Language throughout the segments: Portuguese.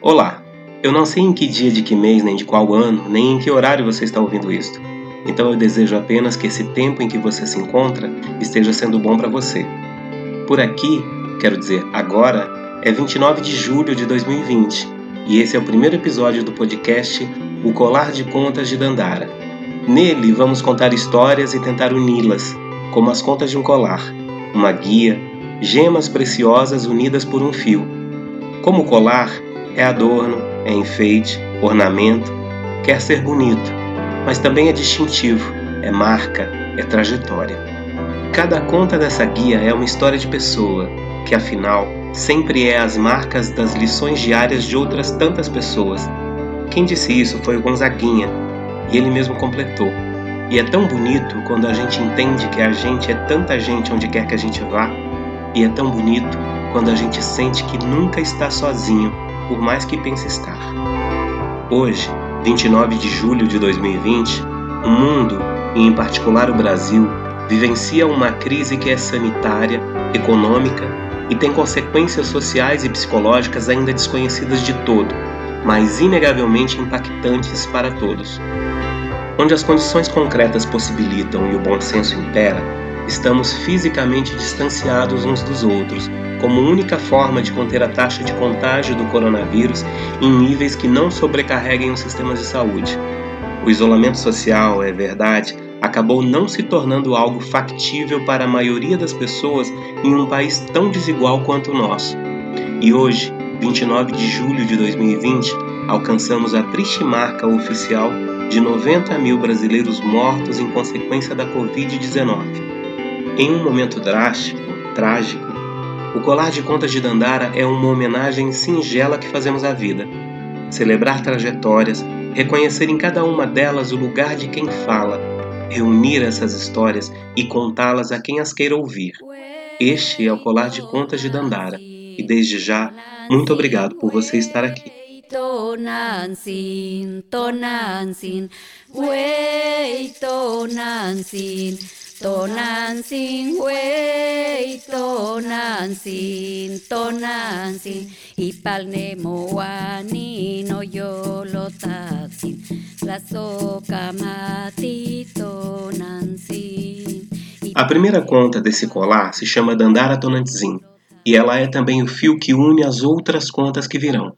Olá! Eu não sei em que dia de que mês, nem de qual ano, nem em que horário você está ouvindo isto. Então eu desejo apenas que esse tempo em que você se encontra esteja sendo bom para você. Por aqui, quero dizer, agora, é 29 de julho de 2020 e esse é o primeiro episódio do podcast O Colar de Contas de Dandara. Nele vamos contar histórias e tentar uni-las, como as contas de um colar, uma guia, gemas preciosas unidas por um fio. Como colar, é adorno, é enfeite, ornamento, quer ser bonito, mas também é distintivo, é marca, é trajetória. Cada conta dessa guia é uma história de pessoa, que afinal sempre é as marcas das lições diárias de outras tantas pessoas. Quem disse isso foi o Gonzaguinha, e ele mesmo completou. E é tão bonito quando a gente entende que a gente é tanta gente onde quer que a gente vá, e é tão bonito quando a gente sente que nunca está sozinho por mais que pense estar. Hoje, 29 de julho de 2020, o mundo, e em particular o Brasil, vivencia uma crise que é sanitária, econômica e tem consequências sociais e psicológicas ainda desconhecidas de todo, mas inegavelmente impactantes para todos. Onde as condições concretas possibilitam e o bom senso impera, estamos fisicamente distanciados uns dos outros, como única forma de conter a taxa de contágio do coronavírus em níveis que não sobrecarreguem os sistemas de saúde. O isolamento social, é verdade, acabou não se tornando algo factível para a maioria das pessoas em um país tão desigual quanto o nosso. E hoje, 29 de julho de 2020, alcançamos a triste marca oficial de 90 mil brasileiros mortos em consequência da Covid-19. Em um momento drástico, trágico, o colar de contas de Dandara é uma homenagem singela que fazemos à vida. Celebrar trajetórias, reconhecer em cada uma delas o lugar de quem fala, reunir essas histórias e contá-las a quem as queira ouvir. Este é o colar de contas de Dandara e desde já, muito obrigado por você estar aqui. Tonantzin, wey, tonantzin, tonantzin, ipalne moani no yolotatzin, la soca mati tonantzin. A primeira conta desse colar se chama Dandara Tonantzin, e ela é também o fio que une as outras contas que virão.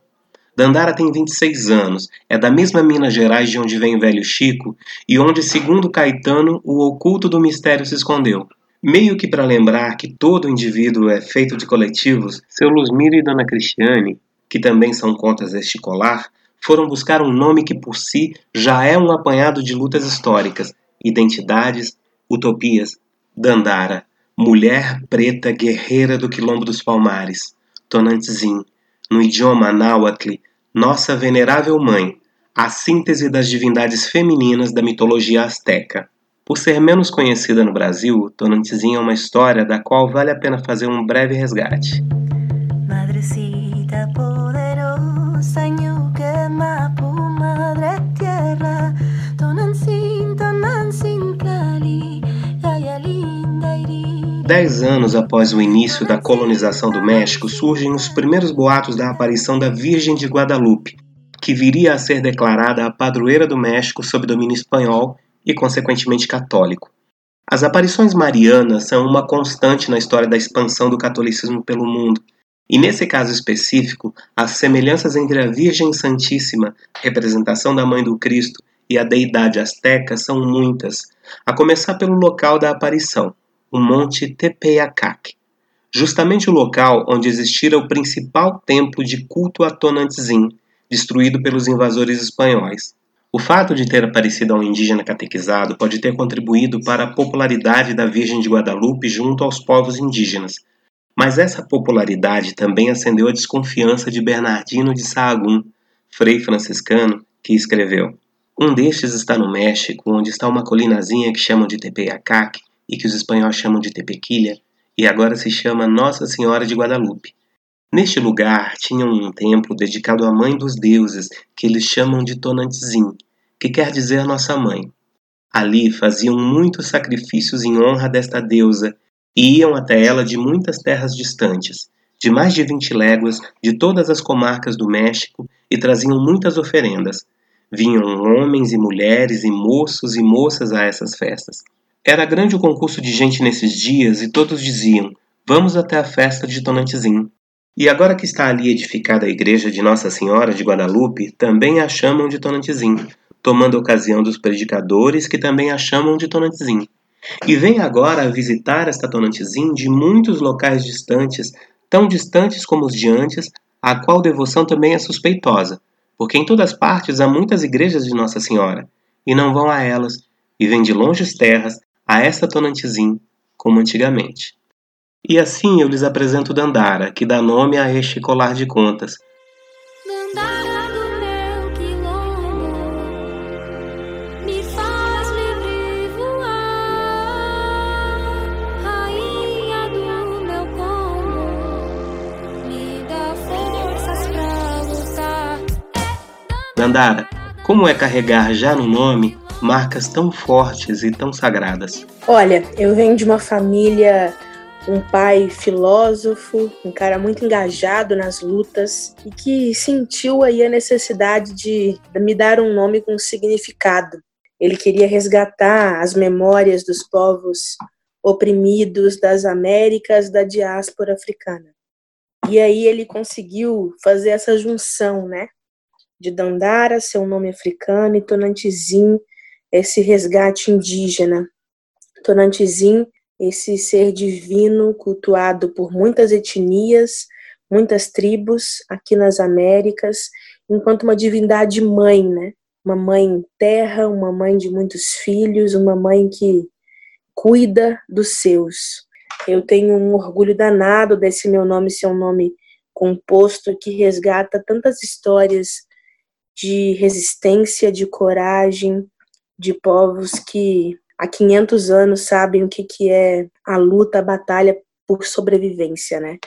Dandara tem 26 anos, é da mesma Minas Gerais de onde vem o velho Chico e onde, segundo Caetano, o oculto do mistério se escondeu. Meio que para lembrar que todo indivíduo é feito de coletivos, seu Luzmiro e Dona Cristiane, que também são contas deste colar, foram buscar um nome que por si já é um apanhado de lutas históricas, identidades, utopias. Dandara, mulher preta guerreira do quilombo dos Palmares. Tonantzin, no idioma náhuatl, Nossa Venerável Mãe, a síntese das divindades femininas da mitologia azteca. Por ser menos conhecida no Brasil, Tonantzin é uma história da qual vale a pena fazer um breve resgate. Madrecita poderosa, Dez anos após o início da colonização do México, surgem os primeiros boatos da aparição da Virgem de Guadalupe, que viria a ser declarada a padroeira do México sob domínio espanhol e, consequentemente, católico. As aparições marianas são uma constante na história da expansão do catolicismo pelo mundo, e nesse caso específico, as semelhanças entre a Virgem Santíssima, representação da Mãe do Cristo, e a deidade azteca são muitas, a começar pelo local da aparição o Monte Tepeyacac, justamente o local onde existira o principal templo de culto a Tonantzin, destruído pelos invasores espanhóis. O fato de ter aparecido a um indígena catequizado pode ter contribuído para a popularidade da Virgem de Guadalupe junto aos povos indígenas, mas essa popularidade também acendeu a desconfiança de Bernardino de Sahagún, frei franciscano, que escreveu: Um destes está no México, onde está uma colinazinha que chamam de Tepeyacac, e que os espanhóis chamam de Tepequilha, e agora se chama Nossa Senhora de Guadalupe. Neste lugar tinha um templo dedicado à Mãe dos Deuses, que eles chamam de Tonantzin, que quer dizer Nossa Mãe. Ali faziam muitos sacrifícios em honra desta deusa e iam até ela de muitas terras distantes, de mais de 20 léguas, de todas as comarcas do México, e traziam muitas oferendas. Vinham homens e mulheres e moços e moças a essas festas. Era grande o concurso de gente nesses dias e todos diziam: Vamos até a festa de Tonantizim. E agora que está ali edificada a igreja de Nossa Senhora de Guadalupe, também a chamam de Tonantizim, tomando ocasião dos predicadores que também a chamam de Tonantizim. E vem agora visitar esta Tonantizim de muitos locais distantes, tão distantes como os de antes, a qual devoção também é suspeitosa, porque em todas partes há muitas igrejas de Nossa Senhora, e não vão a elas, e vêm de longes terras a esta Tonantizim, como antigamente. E assim eu lhes apresento Dandara, que dá nome a este colar de contas. Dandara do meu quilombo, me faz livre voar, rainha do meu me dá forças pra lutar. Dandara, como é carregar já no nome marcas tão fortes e tão sagradas? Olha, eu venho de uma família um pai filósofo, um cara muito engajado nas lutas e que sentiu aí a necessidade de me dar um nome com significado. Ele queria resgatar as memórias dos povos oprimidos das Américas da diáspora africana. E aí ele conseguiu fazer essa junção, né? De Dandara, seu nome africano, e Tonantizim, esse resgate indígena. Tonantizim esse ser divino cultuado por muitas etnias, muitas tribos aqui nas Américas, enquanto uma divindade mãe, né? Uma mãe terra, uma mãe de muitos filhos, uma mãe que cuida dos seus. Eu tenho um orgulho danado desse meu nome ser um nome composto que resgata tantas histórias de resistência, de coragem, de povos que há 500 anos sabem o que, que é a luta, a batalha por sobrevivência, né?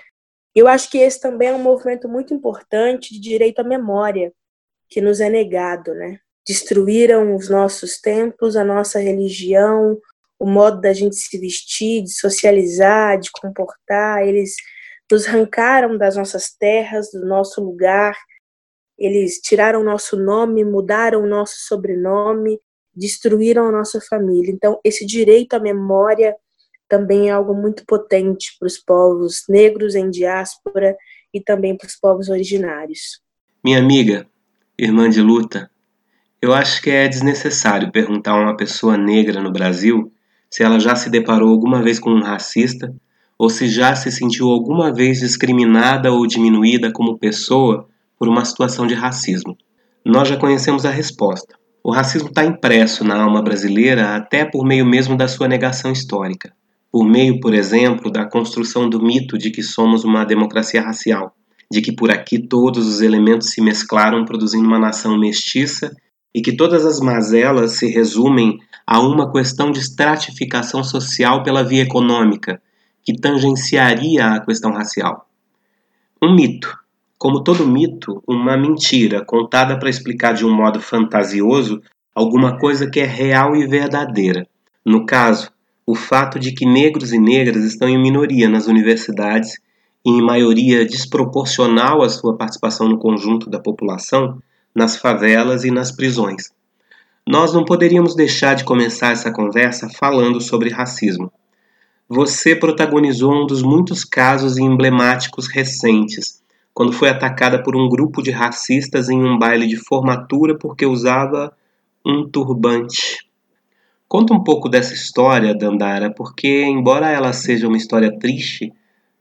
Eu acho que esse também é um movimento muito importante de direito à memória que nos é negado, né? Destruíram os nossos templos, a nossa religião, o modo da gente se vestir, de socializar, de comportar. Eles nos arrancaram das nossas terras, do nosso lugar. Eles tiraram o nosso nome, mudaram o nosso sobrenome, destruíram a nossa família. Então, esse direito à memória também é algo muito potente para os povos negros em diáspora e também para os povos originários. Minha amiga, irmã de luta, eu acho que é desnecessário perguntar a uma pessoa negra no Brasil se ela já se deparou alguma vez com um racista ou se já se sentiu alguma vez discriminada ou diminuída como pessoa por uma situação de racismo. Nós já conhecemos a resposta. O racismo está impresso na alma brasileira até por meio mesmo da sua negação histórica. Por meio, por exemplo, da construção do mito de que somos uma democracia racial, de que por aqui todos os elementos se mesclaram produzindo uma nação mestiça e que todas as mazelas se resumem a uma questão de estratificação social pela via econômica, que tangenciaria a questão racial. Um mito, como todo mito, uma mentira contada para explicar de um modo fantasioso alguma coisa que é real e verdadeira. No caso, o fato de que negros e negras estão em minoria nas universidades e em maioria desproporcional à sua participação no conjunto da população, nas favelas e nas prisões. Nós não poderíamos deixar de começar essa conversa falando sobre racismo. Você protagonizou um dos muitos casos emblemáticos recentes quando foi atacada por um grupo de racistas em um baile de formatura porque usava um turbante. Conta um pouco dessa história, Dandara, porque, embora ela seja uma história triste,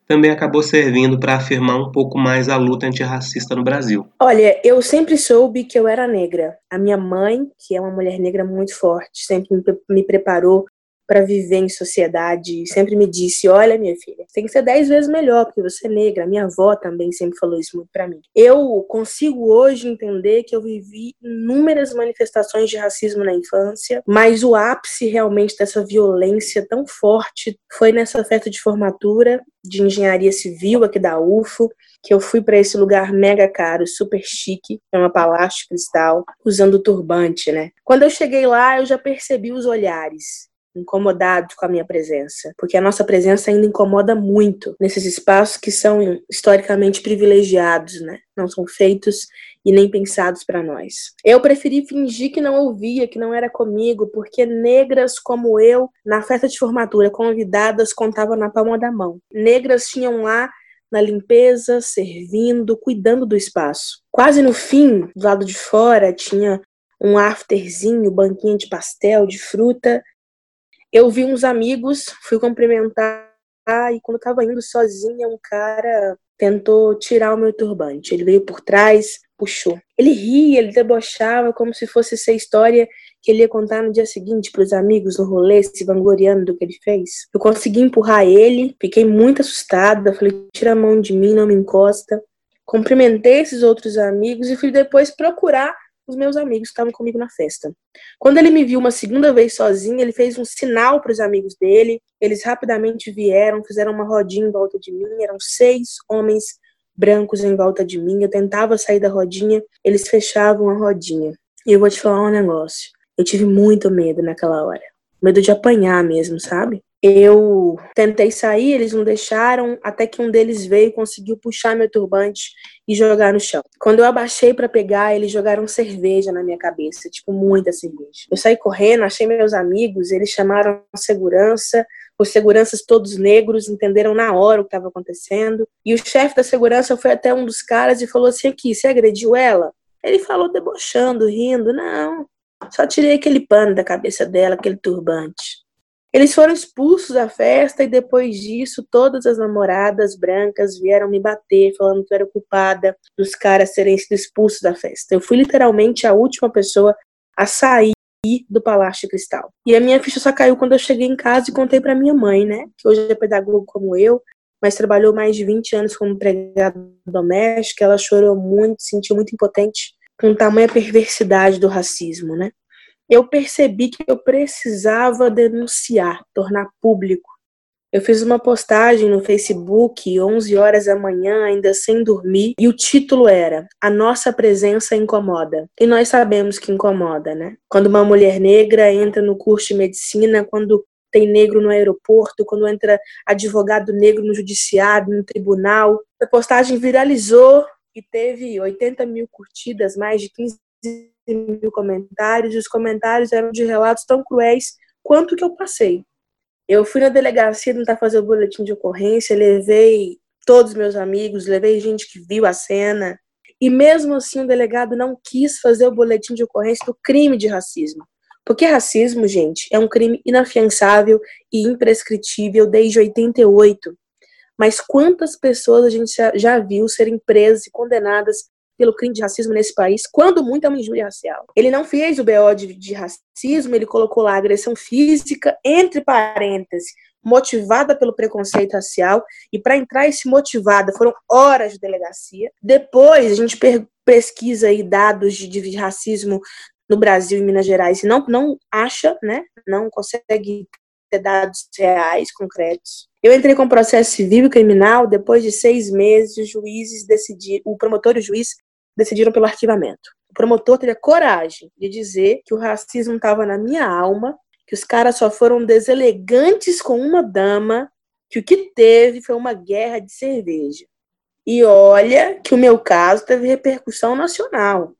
também acabou servindo para afirmar um pouco mais a luta antirracista no Brasil. Olha, eu sempre soube que eu era negra. A minha mãe, que é uma mulher negra muito forte, sempre me preparou para viver em sociedade. Sempre me disse: Olha, minha filha, tem que ser dez vezes melhor, porque você é negra. Minha avó também sempre falou isso muito para mim. Eu consigo hoje entender que eu vivi inúmeras manifestações de racismo na infância, mas o ápice realmente dessa violência tão forte foi nessa festa de formatura de engenharia civil aqui da UFO, que eu fui para esse lugar mega caro, super chique, é uma palácio cristal, usando turbante, né? Quando eu cheguei lá, eu já percebi os olhares incomodados com a minha presença, porque a nossa presença ainda incomoda muito nesses espaços que são historicamente privilegiados, né? Não são feitos e nem pensados para nós. Eu preferi fingir que não ouvia, que não era comigo, porque negras como eu, na festa de formatura, convidadas, contavam na palma da mão. Negras tinham lá na limpeza, servindo, cuidando do espaço. Quase no fim, do lado de fora, tinha um afterzinho, banquinha de pastel, de fruta. Eu vi uns amigos, fui cumprimentar e quando eu tava indo sozinha, um cara tentou tirar o meu turbante. Ele veio por trás, puxou. Ele ria, ele debochava como se fosse essa história que ele ia contar no dia seguinte para os amigos no rolê, se vangloriando do que ele fez. Eu consegui empurrar ele, fiquei muito assustada, falei: tira a mão de mim, não me encosta. Cumprimentei esses outros amigos e fui depois procurar os meus amigos que estavam comigo na festa. Quando ele me viu uma segunda vez sozinho, ele fez um sinal para os amigos dele. Eles rapidamente vieram, fizeram uma rodinha em volta de mim. Eram seis homens brancos em volta de mim. Eu tentava sair da rodinha, eles fechavam a rodinha. E eu vou te falar um negócio. Eu tive muito medo naquela hora. Medo de apanhar mesmo, sabe? Eu tentei sair, eles não deixaram, até que um deles veio e conseguiu puxar meu turbante e jogar no chão. Quando eu abaixei para pegar, eles jogaram cerveja na minha cabeça, tipo muita cerveja. Eu saí correndo, achei meus amigos, eles chamaram a segurança, os seguranças todos negros entenderam na hora o que estava acontecendo. E o chefe da segurança foi até um dos caras e falou assim: aqui, você agrediu ela? Ele falou debochando, rindo: não, só tirei aquele pano da cabeça dela, aquele turbante. Eles foram expulsos da festa e depois disso todas as namoradas brancas vieram me bater falando que eu era culpada dos caras terem sido expulsos da festa. Eu fui literalmente a última pessoa a sair do Palácio Cristal. E a minha ficha só caiu quando eu cheguei em casa e contei para minha mãe, né, que hoje é pedagoga como eu, mas trabalhou mais de 20 anos como empregada doméstica. Ela chorou muito, se sentiu muito impotente com tamanha perversidade do racismo, né? Eu percebi que eu precisava denunciar, tornar público. Eu fiz uma postagem no Facebook, 11 horas da manhã, ainda sem dormir, e o título era A Nossa Presença Incomoda. E nós sabemos que incomoda, né? Quando uma mulher negra entra no curso de medicina, quando tem negro no aeroporto, quando entra advogado negro no judiciário, no tribunal. A postagem viralizou e teve 80 mil curtidas, mais de 15 mil comentários, e os comentários eram de relatos tão cruéis quanto que eu passei. Eu fui na delegacia tentar fazer o boletim de ocorrência, levei todos os meus amigos, levei gente que viu a cena, e mesmo assim o delegado não quis fazer o boletim de ocorrência do crime de racismo. Porque racismo, gente, é um crime inafiançável e imprescritível desde 88. Mas quantas pessoas a gente já viu serem presas e condenadas pelo crime de racismo nesse país, quando muito é uma injúria racial. Ele não fez o BO de, de racismo, ele colocou lá agressão física, entre parênteses, motivada pelo preconceito racial, e para entrar esse motivada foram horas de delegacia. Depois a gente pesquisa aí dados de, de racismo no Brasil e Minas Gerais e não, não acha, né, não consegue dados reais, concretos. Eu entrei com processo civil e criminal depois de seis meses, os juízes decidiram, o promotor e o juiz decidiram pelo arquivamento. O promotor teve a coragem de dizer que o racismo estava na minha alma, que os caras só foram deselegantes com uma dama, que o que teve foi uma guerra de cerveja. E olha que o meu caso teve repercussão nacional.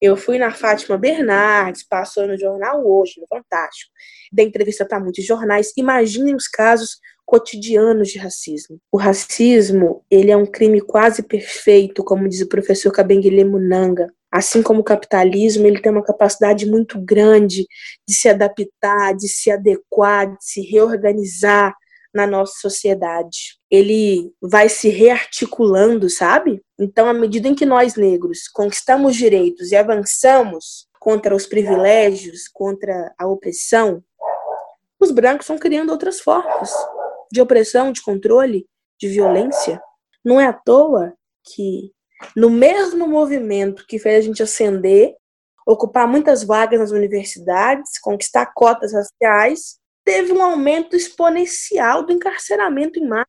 Eu fui na Fátima Bernardes, passou no jornal hoje, no Fantástico. Dei entrevista para muitos jornais. Imaginem os casos cotidianos de racismo. O racismo, ele é um crime quase perfeito, como diz o professor Kabengele Munanga. Assim como o capitalismo, ele tem uma capacidade muito grande de se adaptar, de se adequar, de se reorganizar na nossa sociedade. Ele vai se rearticulando, sabe? Então, à medida em que nós negros conquistamos direitos e avançamos contra os privilégios, contra a opressão, os brancos estão criando outras formas de opressão, de controle, de violência. Não é à toa que, no mesmo movimento que fez a gente ascender, ocupar muitas vagas nas universidades, conquistar cotas raciais, teve um aumento exponencial do encarceramento em massa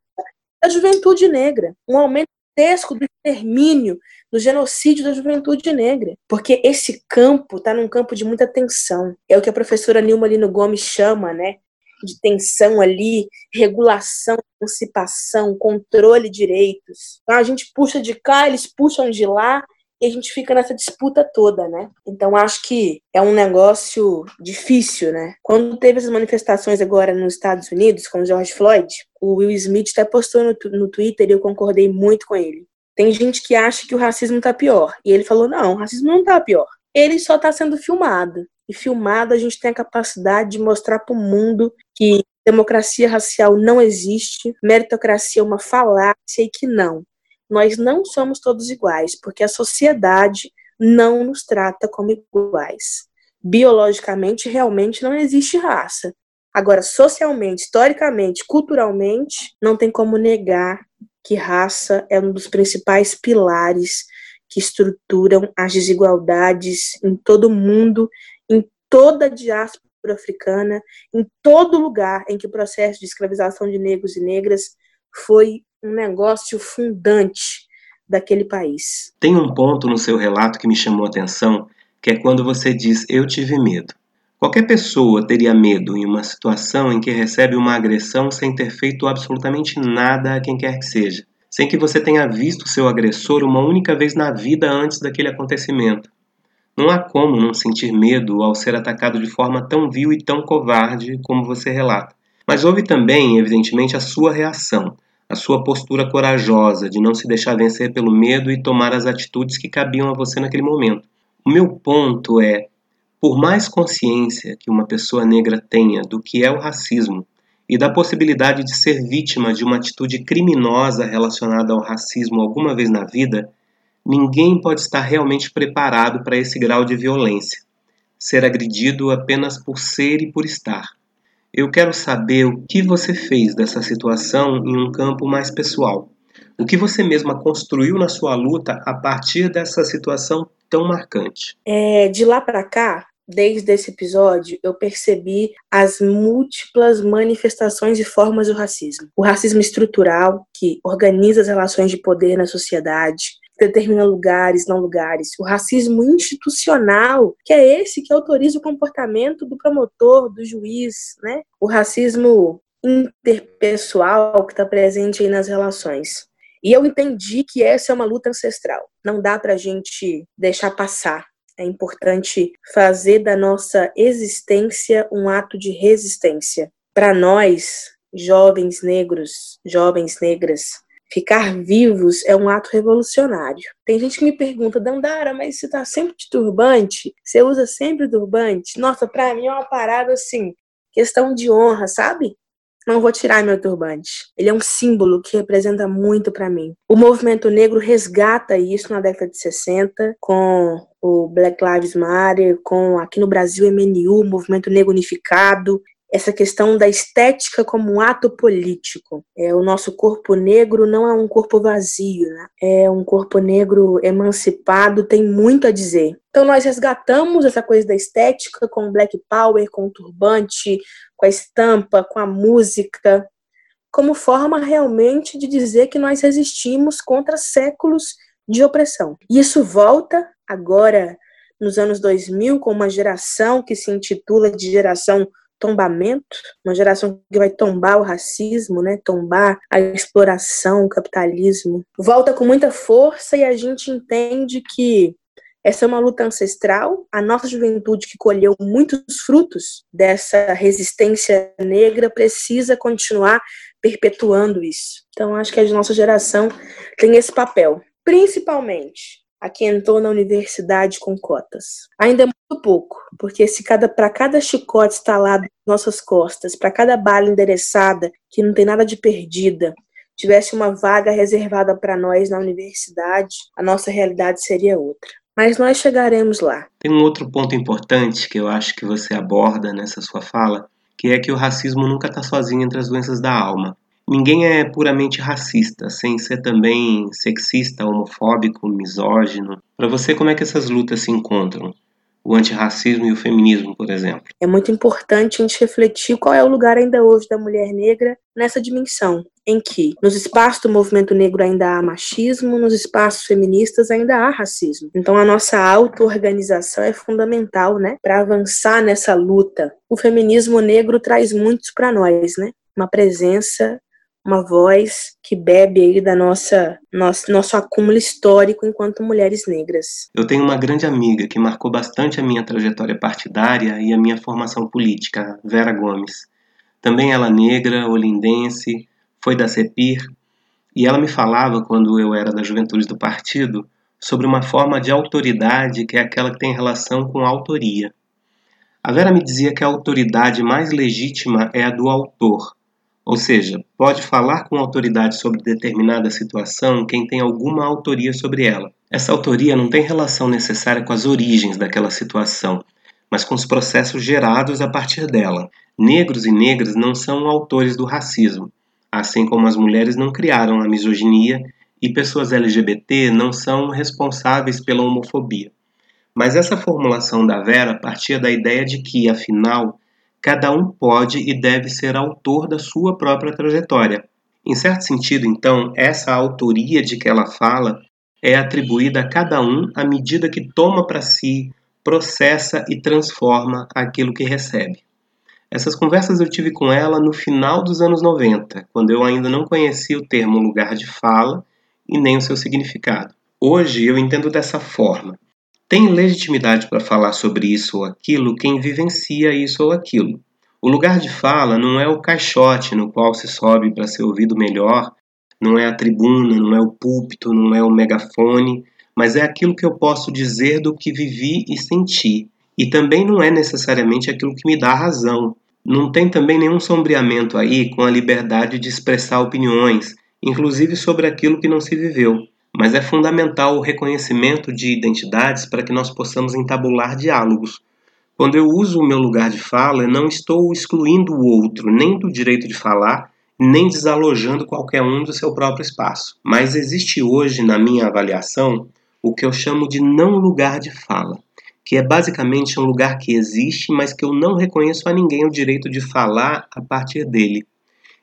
da juventude negra, um aumento gigantesco do extermínio, do genocídio da juventude negra. Porque esse campo está num campo de muita tensão. É o que a professora Nilma Lino Gomes chama, né? de tensão ali, regulação, emancipação, controle de direitos. Então a gente puxa de cá, eles puxam de lá, e a gente fica nessa disputa toda, né? Então acho que é um negócio difícil, né? Quando teve as manifestações agora nos Estados Unidos com George Floyd, o Will Smith até postou no, no Twitter e eu concordei muito com ele. Tem gente que acha que o racismo tá pior. E ele falou: não, o racismo não tá pior. Ele só tá sendo filmado. E filmado a gente tem a capacidade de mostrar para o mundo que democracia racial não existe, meritocracia é uma falácia e que não nós não somos todos iguais, porque a sociedade não nos trata como iguais. Biologicamente, realmente não existe raça. Agora, socialmente, historicamente, culturalmente, não tem como negar que raça é um dos principais pilares que estruturam as desigualdades em todo o mundo, em toda a diáspora africana, em todo lugar em que o processo de escravização de negros e negras foi um negócio fundante daquele país. Tem um ponto no seu relato que me chamou a atenção, que é quando você diz eu tive medo. Qualquer pessoa teria medo em uma situação em que recebe uma agressão sem ter feito absolutamente nada a quem quer que seja, sem que você tenha visto seu agressor uma única vez na vida antes daquele acontecimento. Não há como não sentir medo ao ser atacado de forma tão vil e tão covarde como você relata. Mas houve também, evidentemente, a sua reação, a sua postura corajosa de não se deixar vencer pelo medo e tomar as atitudes que cabiam a você naquele momento. O meu ponto é: por mais consciência que uma pessoa negra tenha do que é o racismo e da possibilidade de ser vítima de uma atitude criminosa relacionada ao racismo alguma vez na vida, ninguém pode estar realmente preparado para esse grau de violência. Ser agredido apenas por ser e por estar. Eu quero saber o que você fez dessa situação em um campo mais pessoal. O que você mesma construiu na sua luta a partir dessa situação tão marcante? É, de lá para cá, desde esse episódio, eu percebi as múltiplas manifestações e formas do racismo. O racismo estrutural, que organiza as relações de poder na sociedade, determina lugares, não lugares. O racismo institucional, que é esse que autoriza o comportamento do promotor, do juiz, né? O racismo interpessoal que está presente aí nas relações. E eu entendi que essa é uma luta ancestral. Não dá para a gente deixar passar. É importante fazer da nossa existência um ato de resistência. Para nós, jovens negros, jovens negras, Ficar vivos é um ato revolucionário. Tem gente que me pergunta, Dandara, mas você tá sempre de turbante? Você usa sempre turbante? Nossa, pra mim é uma parada assim, questão de honra, sabe? Não vou tirar meu turbante. Ele é um símbolo que representa muito para mim. O movimento negro resgata isso na década de 60 com o Black Lives Matter, com aqui no Brasil MNU, Movimento Negro Unificado, essa questão da estética como um ato político. É, o nosso corpo negro não é um corpo vazio, né? é um corpo negro emancipado, tem muito a dizer. Então nós resgatamos essa coisa da estética com o Black Power, com o turbante, com a estampa, com a música, como forma realmente de dizer que nós resistimos contra séculos de opressão. E isso volta agora nos anos 2000 com uma geração que se intitula de geração tombamento, uma geração que vai tombar o racismo, né? Tombar a exploração, o capitalismo. Volta com muita força e a gente entende que essa é uma luta ancestral. A nossa juventude, que colheu muitos frutos dessa resistência negra, precisa continuar perpetuando isso. Então, acho que a nossa geração tem esse papel, principalmente a quem entrou na universidade com cotas. Ainda é muito pouco, porque se cada para cada chicote instalado nas nossas costas, para cada bala endereçada, que não tem nada de perdida, tivesse uma vaga reservada para nós na universidade, a nossa realidade seria outra. Mas nós chegaremos lá. Tem um outro ponto importante que eu acho que você aborda nessa sua fala, que é que o racismo nunca está sozinho entre as doenças da alma. Ninguém é puramente racista, sem ser também sexista, homofóbico, misógino. Para você, como é que essas lutas se encontram? O antirracismo e o feminismo, por exemplo. É muito importante a gente refletir qual é o lugar ainda hoje da mulher negra nessa dimensão, em que nos espaços do movimento negro ainda há machismo, nos espaços feministas ainda há racismo. Então a nossa auto-organização é fundamental, né, para avançar nessa luta. O feminismo negro traz muitos para nós, né? Uma presença uma voz que bebe aí da nossa nosso, nosso acúmulo histórico enquanto mulheres negras. Eu tenho uma grande amiga que marcou bastante a minha trajetória partidária e a minha formação política, Vera Gomes. Também ela negra, olindense, foi da CEPIR, e ela me falava, quando eu era da juventude do partido, sobre uma forma de autoridade que é aquela que tem relação com a autoria. A Vera me dizia que a autoridade mais legítima é a do autor, ou seja, pode falar com autoridade sobre determinada situação quem tem alguma autoria sobre ela. Essa autoria não tem relação necessária com as origens daquela situação, mas com os processos gerados a partir dela. Negros e negras não são autores do racismo, assim como as mulheres não criaram a misoginia e pessoas LGBT não são responsáveis pela homofobia. Mas essa formulação da Vera partia da ideia de que, afinal, cada um pode e deve ser autor da sua própria trajetória. Em certo sentido, então, essa autoria de que ela fala é atribuída a cada um à medida que toma para si, processa e transforma aquilo que recebe. Essas conversas eu tive com ela no final dos anos 90, quando eu ainda não conhecia o termo lugar de fala e nem o seu significado. Hoje eu entendo dessa forma. Tem legitimidade para falar sobre isso ou aquilo quem vivencia isso ou aquilo. O lugar de fala não é o caixote no qual se sobe para ser ouvido melhor, não é a tribuna, não é o púlpito, não é o megafone, mas é aquilo que eu posso dizer do que vivi e senti. E também não é necessariamente aquilo que me dá razão. Não tem também nenhum sombreamento aí com a liberdade de expressar opiniões, inclusive sobre aquilo que não se viveu mas é fundamental o reconhecimento de identidades para que nós possamos entabular diálogos. Quando eu uso o meu lugar de fala, não estou excluindo o outro, nem do direito de falar, nem desalojando qualquer um do seu próprio espaço. Mas existe hoje, na minha avaliação, o que eu chamo de não lugar de fala, que é basicamente um lugar que existe, mas que eu não reconheço a ninguém o direito de falar a partir dele.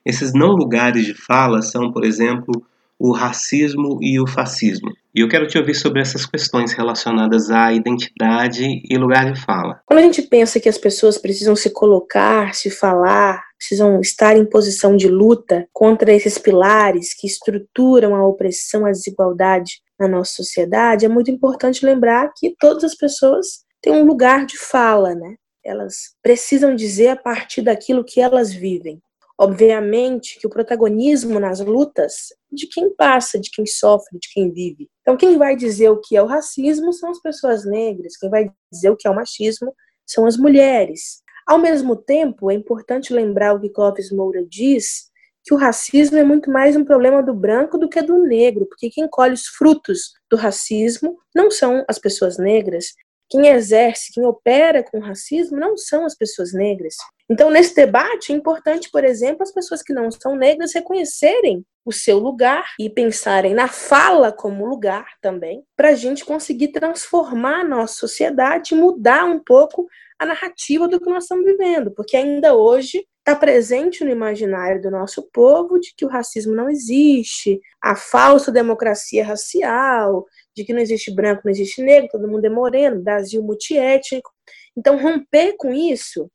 Esses não lugares de fala são, por exemplo, o racismo e o fascismo. E eu quero te ouvir sobre essas questões relacionadas à identidade e lugar de fala. Quando a gente pensa que as pessoas precisam se colocar, se falar, precisam estar em posição de luta contra esses pilares que estruturam a opressão, a desigualdade na nossa sociedade, é muito importante lembrar que todas as pessoas têm um lugar de fala, né? Elas precisam dizer a partir daquilo que elas vivem. Obviamente que o protagonismo nas lutas de quem passa, de quem sofre, de quem vive. Então, quem vai dizer o que é o racismo são as pessoas negras, quem vai dizer o que é o machismo são as mulheres. Ao mesmo tempo, é importante lembrar o que Clóvis Moura diz, que o racismo é muito mais um problema do branco do que do negro, porque quem colhe os frutos do racismo não são as pessoas negras, quem exerce, quem opera com racismo não são as pessoas negras. Então, nesse debate, é importante, por exemplo, as pessoas que não são negras reconhecerem o seu lugar e pensarem na fala como lugar também, para a gente conseguir transformar a nossa sociedade mudar um pouco a narrativa do que nós estamos vivendo, porque ainda hoje está presente no imaginário do nosso povo de que o racismo não existe, a falsa democracia racial, de que não existe branco, não existe negro, todo mundo é moreno, Brasil multiétnico. Então, romper com isso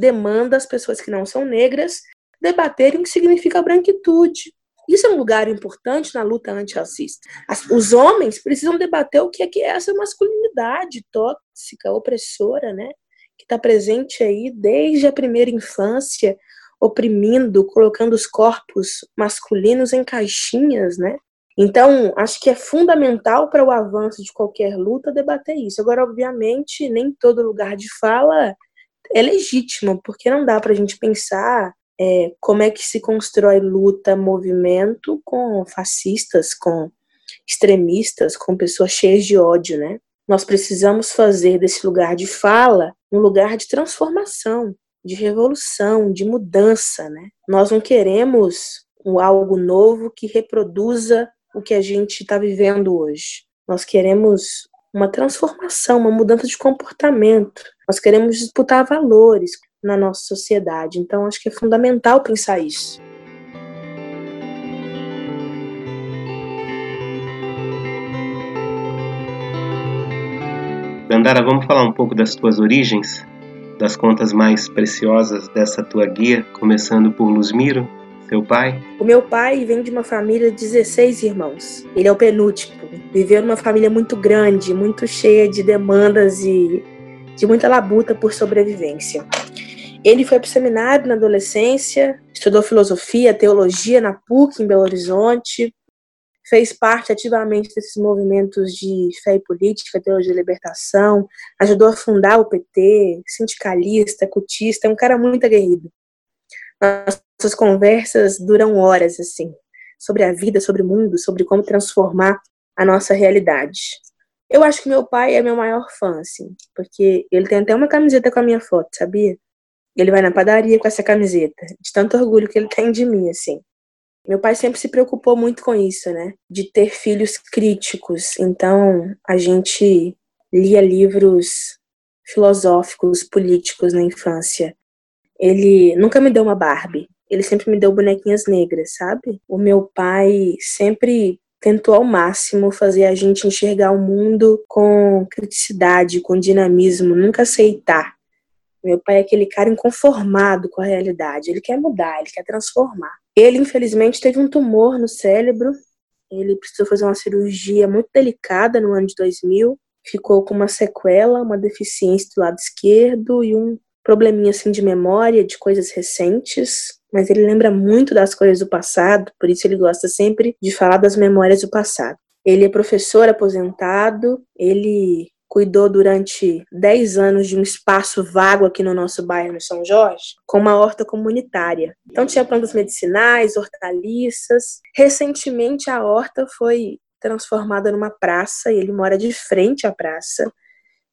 demanda as pessoas que não são negras debaterem o que significa branquitude. Isso é um lugar importante na luta antirracista. Os homens precisam debater o que é que é essa masculinidade tóxica, opressora, né? Que está presente aí desde a primeira infância, oprimindo, colocando os corpos masculinos em caixinhas, né? Então, acho que é fundamental para o avanço de qualquer luta debater isso. Agora, obviamente, nem todo lugar de fala é legítimo, porque não dá para a gente pensar é, como é que se constrói luta, movimento com fascistas, com extremistas, com pessoas cheias de ódio, né? Nós precisamos fazer desse lugar de fala um lugar de transformação, de revolução, de mudança, né? Nós não queremos algo novo que reproduza o que a gente está vivendo hoje. Nós queremos uma transformação, uma mudança de comportamento. Nós queremos disputar valores na nossa sociedade. Então, acho que é fundamental pensar isso. Dandara, vamos falar um pouco das tuas origens, das contas mais preciosas dessa tua guia, começando por Luzmiro, seu pai? O meu pai vem de uma família de 16 irmãos. Ele é o penúltimo. Viveu numa família muito grande, muito cheia de demandas e de muita labuta por sobrevivência. Ele foi para o seminário na adolescência, estudou filosofia, teologia na PUC em Belo Horizonte, fez parte ativamente desses movimentos de fé e política, teologia de libertação, ajudou a fundar o PT, sindicalista, cutista, é um cara muito aguerrido. Nossas conversas duram horas, assim, sobre a vida, sobre o mundo, sobre como transformar a nossa realidade. Eu acho que meu pai é meu maior fã, assim, porque ele tem até uma camiseta com a minha foto, sabia? Ele vai na padaria com essa camiseta, de tanto orgulho que ele tem de mim, assim. Meu pai sempre se preocupou muito com isso, né? De ter filhos críticos. Então, a gente lia livros filosóficos, políticos na infância. Ele nunca me deu uma Barbie. Ele sempre me deu bonequinhas negras, sabe? O meu pai sempre tentou ao máximo fazer a gente enxergar o mundo com criticidade, com dinamismo, nunca aceitar. Meu pai é aquele cara inconformado com a realidade, ele quer mudar, ele quer transformar. Ele, infelizmente, teve um tumor no cérebro, ele precisou fazer uma cirurgia muito delicada no ano de 2000, ficou com uma sequela, uma deficiência do lado esquerdo e um probleminha assim de memória de coisas recentes, mas ele lembra muito das coisas do passado, por isso ele gosta sempre de falar das memórias do passado. Ele é professor aposentado, ele cuidou durante 10 anos de um espaço vago aqui no nosso bairro, no São Jorge, com uma horta comunitária. Então tinha plantas medicinais, hortaliças. Recentemente a horta foi transformada numa praça e ele mora de frente à praça.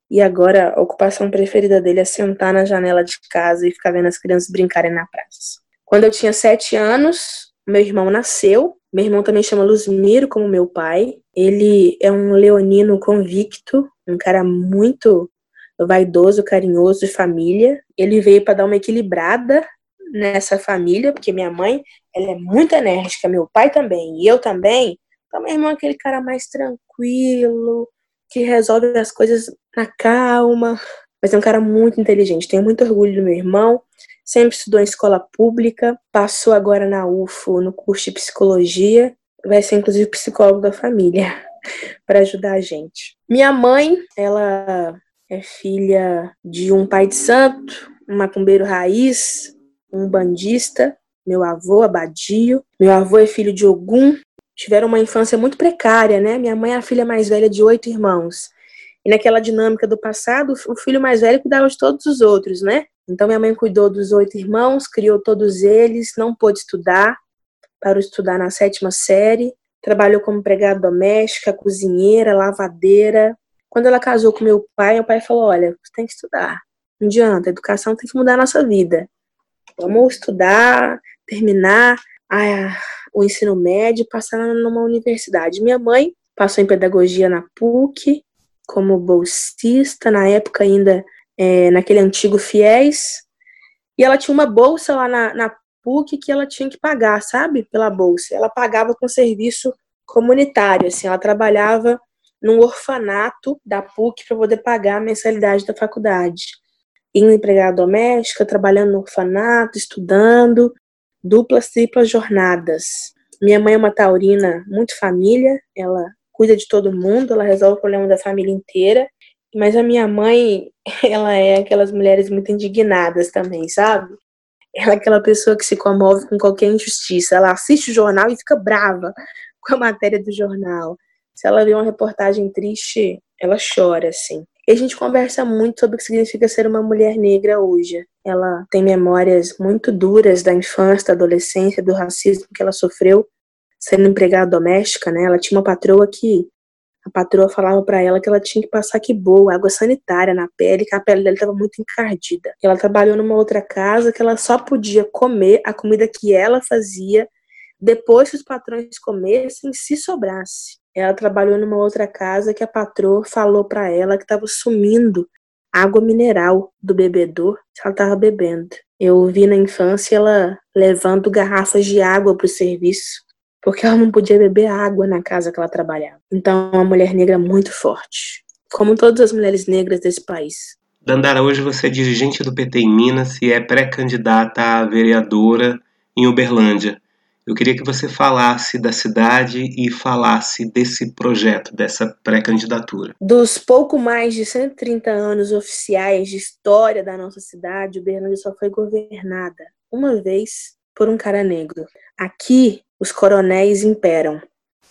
E agora a ocupação preferida dele é sentar na janela de casa e ficar vendo as crianças brincarem na praça. Quando eu tinha sete anos, meu irmão nasceu. Meu irmão também chama Luzmiro, como meu pai. Ele é um leonino convicto, um cara muito vaidoso, carinhoso de família. Ele veio para dar uma equilibrada nessa família, porque minha mãe, ela é muito enérgica, meu pai também, e eu também. Então, meu irmão é aquele cara mais tranquilo, que resolve as coisas na calma, mas é um cara muito inteligente. Tenho muito orgulho do meu irmão. Sempre estudou em escola pública, passou agora na UFO no curso de psicologia, vai ser inclusive psicólogo da família para ajudar a gente. Minha mãe, ela é filha de um pai de santo, um macumbeiro raiz, um bandista, meu avô, Abadio. Meu avô é filho de Ogum. Tiveram uma infância muito precária, né? Minha mãe é a filha mais velha de oito irmãos. E naquela dinâmica do passado, o filho mais velho cuidava de todos os outros, né? Então minha mãe cuidou dos oito irmãos, criou todos eles, não pôde estudar, parou estudar na sétima série, trabalhou como empregada doméstica, cozinheira, lavadeira. Quando ela casou com meu pai, meu pai falou: Olha, você tem que estudar. Não adianta, a educação tem que mudar a nossa vida. Vamos estudar, terminar a, o ensino médio e passar numa universidade. Minha mãe passou em pedagogia na PUC, como bolsista, na época ainda é, naquele antigo FIES, e ela tinha uma bolsa lá na, na PUC que ela tinha que pagar, sabe? Pela bolsa. Ela pagava com serviço comunitário, assim, ela trabalhava num orfanato da PUC para poder pagar a mensalidade da faculdade. Indo empregada doméstica, trabalhando no orfanato, estudando, duplas, triplas jornadas. Minha mãe é uma taurina muito família, ela cuida de todo mundo, ela resolve o problema da família inteira. Mas a minha mãe, ela é aquelas mulheres muito indignadas também, sabe? Ela é aquela pessoa que se comove com qualquer injustiça. Ela assiste o jornal e fica brava com a matéria do jornal. Se ela vê uma reportagem triste, ela chora, assim. E a gente conversa muito sobre o que significa ser uma mulher negra hoje. Ela tem memórias muito duras da infância, da adolescência, do racismo que ela sofreu sendo empregada doméstica, né? Ela tinha uma patroa que a patroa falava para ela que ela tinha que passar que boa, água sanitária na pele, que a pele dela estava muito encardida. Ela trabalhou numa outra casa que ela só podia comer a comida que ela fazia depois que os patrões comessem, se sobrasse. Ela trabalhou numa outra casa que a patroa falou para ela que estava sumindo água mineral do bebedor que ela estava bebendo. Eu vi na infância ela levando garrafas de água para o serviço porque ela não podia beber água na casa que ela trabalhava. Então, é uma mulher negra muito forte. como todas as mulheres negras desse país. Dandara, hoje você é dirigente do PT em Minas e é pré-candidata a vereadora em Uberlândia. Eu queria que você falasse da cidade e falasse desse projeto, dessa pré-candidatura. Dos pouco mais de 130 anos oficiais de história da nossa cidade, Uberlândia só foi governada uma vez por um cara negro. Aqui, os coronéis imperam.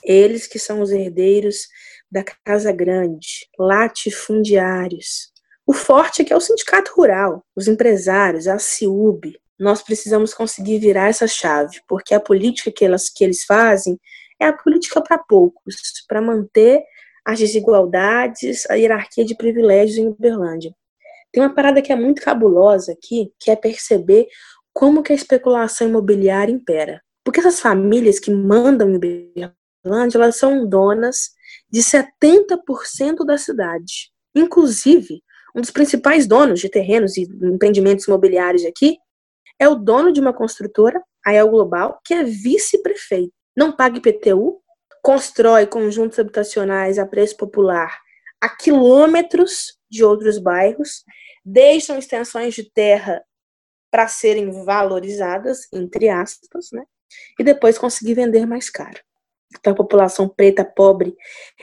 Eles que são os herdeiros da Casa Grande, latifundiários. O forte é que é o sindicato rural, os empresários, a CIUB, nós precisamos conseguir virar essa chave, porque a política que, elas, que eles fazem é a política para poucos, para manter as desigualdades, a hierarquia de privilégios em Uberlândia. Tem uma parada que é muito cabulosa aqui, que é perceber como que a especulação imobiliária impera. Porque essas famílias que mandam em Uberlândia, elas são donas de 70% da cidade. Inclusive, um dos principais donos de terrenos e empreendimentos imobiliários aqui é o dono de uma construtora, a El Global, que é vice-prefeito. Não paga IPTU, constrói conjuntos habitacionais a preço popular a quilômetros de outros bairros, deixam extensões de terra para serem valorizadas, entre aspas, né? E depois conseguir vender mais caro. Então a população preta pobre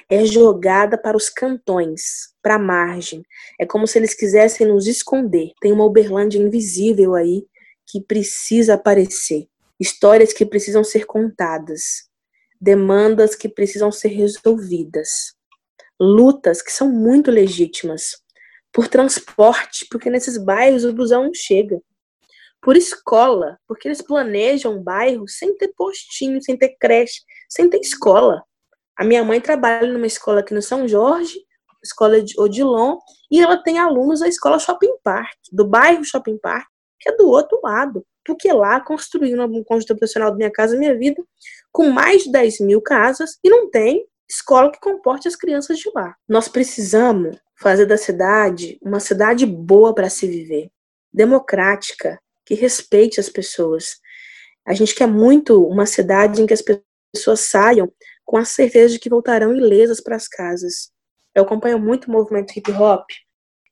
é jogada para os cantões, para a margem. É como se eles quisessem nos esconder. Tem uma Uberlândia invisível aí que precisa aparecer, histórias que precisam ser contadas, demandas que precisam ser resolvidas, lutas que são muito legítimas por transporte, porque nesses bairros o busão não chega. Por escola, porque eles planejam um bairro sem ter postinho, sem ter creche, sem ter escola. A minha mãe trabalha numa escola aqui no São Jorge, escola de Odilon, e ela tem alunos da escola Shopping Park, do bairro Shopping Park, que é do outro lado. Porque lá construí um conjunto habitacional da minha casa, minha vida, com mais de 10 mil casas e não tem escola que comporte as crianças de lá. Nós precisamos fazer da cidade uma cidade boa para se viver, democrática, que respeite as pessoas. A gente quer muito uma cidade em que as pessoas saiam com a certeza de que voltarão ilesas para as casas. Eu acompanho muito o movimento hip hop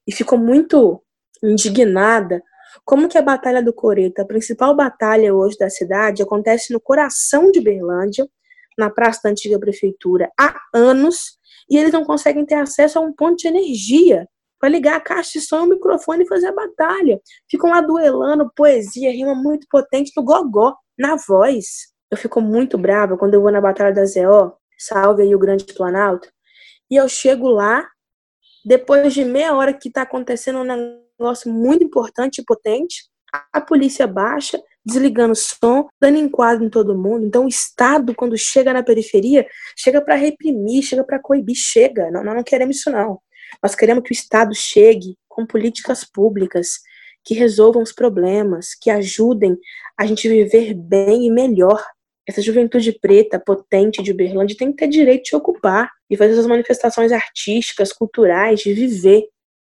e fico muito indignada como que a Batalha do Coreto, a principal batalha hoje da cidade, acontece no coração de Berlândia, na praça da antiga prefeitura, há anos, e eles não conseguem ter acesso a um ponto de energia para ligar a caixa de som e o microfone e fazer a batalha. Ficam lá duelando poesia, rima muito potente no gogó, na voz. Eu fico muito brava quando eu vou na Batalha da ZO, salve aí o Grande Planalto, e eu chego lá, depois de meia hora que está acontecendo um negócio muito importante e potente, a polícia baixa, desligando o som, dando enquadro em todo mundo. Então, o Estado, quando chega na periferia, chega para reprimir, chega para coibir, chega. Não, nós não queremos isso, não. Nós queremos que o Estado chegue com políticas públicas que resolvam os problemas, que ajudem a gente viver bem e melhor. Essa juventude preta, potente de Uberlândia, tem que ter direito de ocupar e fazer suas manifestações artísticas, culturais, de viver.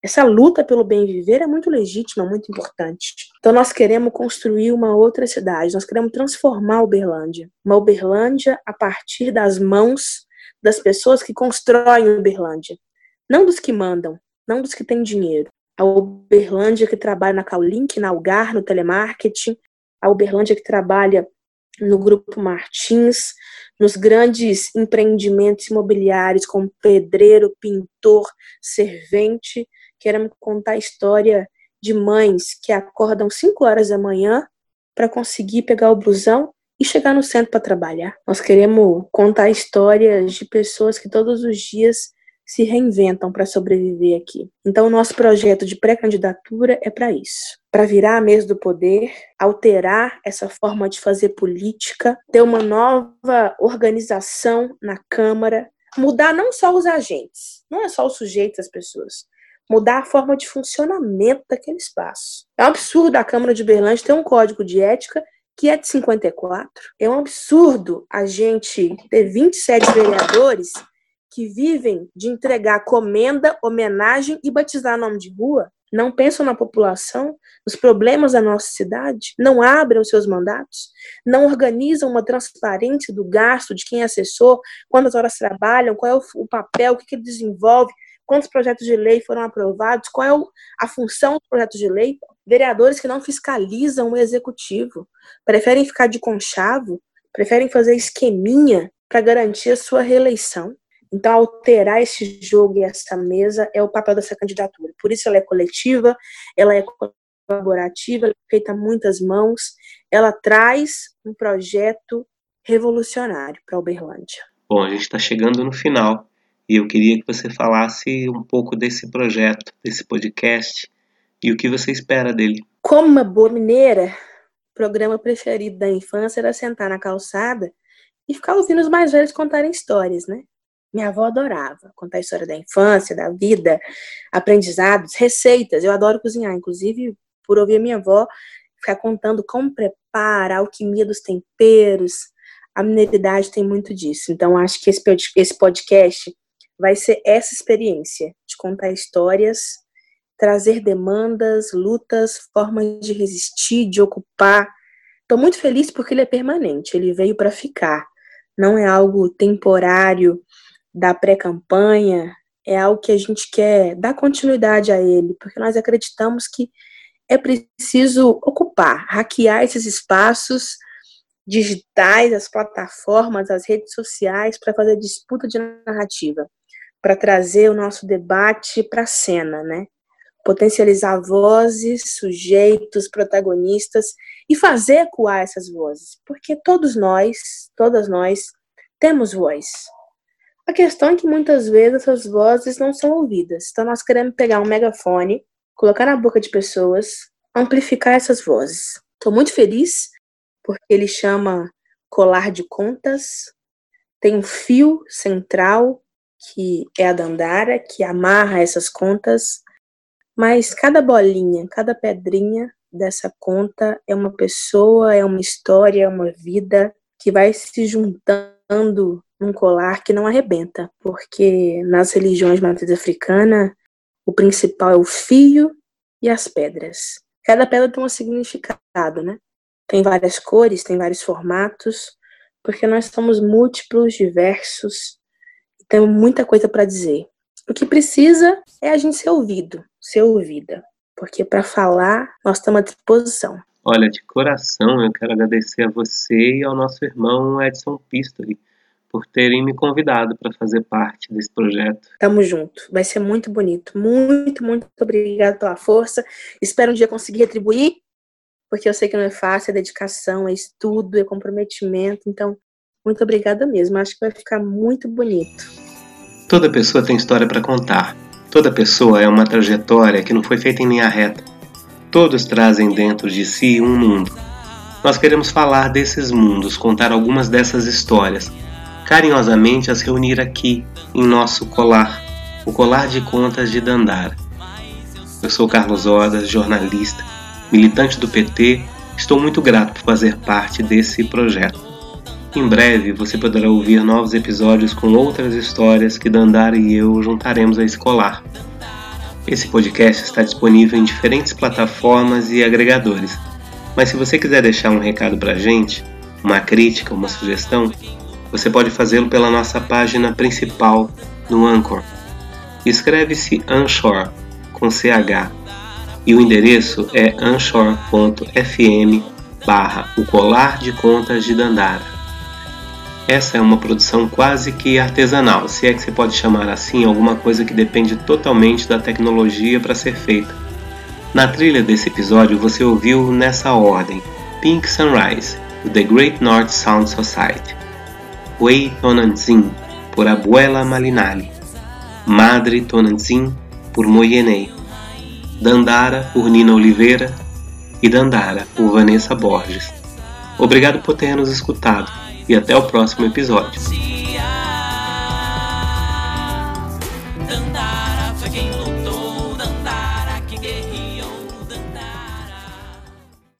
Essa luta pelo bem viver é muito legítima, muito importante. Então nós queremos construir uma outra cidade, nós queremos transformar Uberlândia. Uma Uberlândia a partir das mãos das pessoas que constroem Uberlândia. Não dos que mandam, não dos que têm dinheiro. A Uberlândia que trabalha na Caulink, na Algar, no telemarketing. A Uberlândia que trabalha no Grupo Martins, nos grandes empreendimentos imobiliários como pedreiro, pintor, servente, Queremos contar a história de mães que acordam 5 horas da manhã para conseguir pegar o busão e chegar no centro para trabalhar. Nós queremos contar histórias de pessoas que todos os dias se reinventam para sobreviver aqui. Então, o nosso projeto de pré-candidatura é para isso para virar a mesa do poder, alterar essa forma de fazer política, ter uma nova organização na Câmara, mudar não só os agentes, não é só o sujeito as pessoas, mudar a forma de funcionamento daquele espaço. É um absurdo a Câmara de Berlândia ter um código de ética que é de 54. É um absurdo a gente ter 27 vereadores que vivem de entregar comenda, homenagem e batizar nome de rua. Não pensam na população, nos problemas da nossa cidade, não abrem os seus mandatos, não organizam uma transparência do gasto de quem é assessor, quantas horas trabalham, qual é o, papel, o que, que ele desenvolve, quantos projetos de lei foram aprovados, qual é a função do projeto de lei. Vereadores que não fiscalizam o executivo, preferem ficar de conchavo, preferem fazer esqueminha para garantir a sua reeleição. Então, alterar esse jogo e essa mesa é o papel dessa candidatura. Por isso, ela é coletiva, ela é colaborativa, ela é feita a muitas mãos, ela traz um projeto revolucionário para Uberlândia. Bom, a gente está chegando no final e eu queria que você falasse um pouco desse projeto, desse podcast e o que você espera dele. Como uma boa mineira, o programa preferido da infância era sentar na calçada e ficar ouvindo os mais velhos contarem histórias, né? Minha avó adorava contar a história da infância, da vida, aprendizados, receitas. Eu adoro cozinhar, inclusive por ouvir a minha avó ficar contando como prepara, a alquimia dos temperos. A mineridade tem muito disso. Então, acho que esse podcast vai ser essa experiência de contar histórias, trazer demandas, lutas, formas de resistir, de ocupar. Estou muito feliz porque ele é permanente, ele veio para ficar. Não é algo temporário da pré-campanha, é algo que a gente quer dar continuidade a ele, porque nós acreditamos que é preciso ocupar, hackear esses espaços digitais, as plataformas, as redes sociais para fazer disputa de narrativa para trazer o nosso debate para a cena, né? Potencializar vozes, sujeitos, protagonistas e fazer ecoar essas vozes, porque todos nós, todas nós, temos voz. A questão é que muitas vezes essas vozes não são ouvidas. Então nós queremos pegar um megafone, colocar na boca de pessoas, amplificar essas vozes. Estou muito feliz porque ele chama colar de contas, tem um fio central que é a Dandara, que amarra essas contas, mas cada bolinha, cada pedrinha dessa conta é uma pessoa, é uma história, é uma vida que vai se juntando num colar que não arrebenta, porque nas religiões matriz africana, o principal é o fio e as pedras. Cada pedra tem um significado, né? Tem várias cores, tem vários formatos, porque nós somos múltiplos, diversos, temos muita coisa para dizer. O que precisa é a gente ser ouvido, ser ouvida, porque para falar nós estamos à disposição. Olha, de coração eu quero agradecer a você e ao nosso irmão Edson Pistori por terem me convidado para fazer parte desse projeto. Tamo junto, vai ser muito bonito. Muito, muito obrigado pela força. Espero um dia conseguir retribuir, porque eu sei que não é fácil, é dedicação, é estudo, é comprometimento. Então, muito obrigada mesmo. Acho que vai ficar muito bonito. Toda pessoa tem história para contar. Toda pessoa é uma trajetória que não foi feita em linha reta. Todos trazem dentro de si um mundo. Nós queremos falar desses mundos, contar algumas dessas histórias, carinhosamente as reunir aqui em nosso colar, o colar de contas de Dandara. Eu sou Carlos Odas, jornalista, militante do PT. Estou muito grato por fazer parte desse projeto. Em breve você poderá ouvir novos episódios com outras histórias que Dandara e eu juntaremos a escolar. Esse podcast está disponível em diferentes plataformas e agregadores. Mas se você quiser deixar um recado para a gente, uma crítica, uma sugestão, você pode fazê-lo pela nossa página principal no Anchor. Escreve-se Anchor com CH e o endereço é anchor.fm barra o colar de contas de Dandara. Essa é uma produção quase que artesanal, se é que se pode chamar assim alguma coisa que depende totalmente da tecnologia para ser feita. Na trilha desse episódio você ouviu nessa ordem Pink Sunrise, do The Great North Sound Society, Wei Tonantzin, por Abuela Malinali, Madre Tonantzin, por Moyenei, Dandara, por Nina Oliveira e Dandara, por Vanessa Borges. Obrigado por ter nos escutado e até o próximo episódio.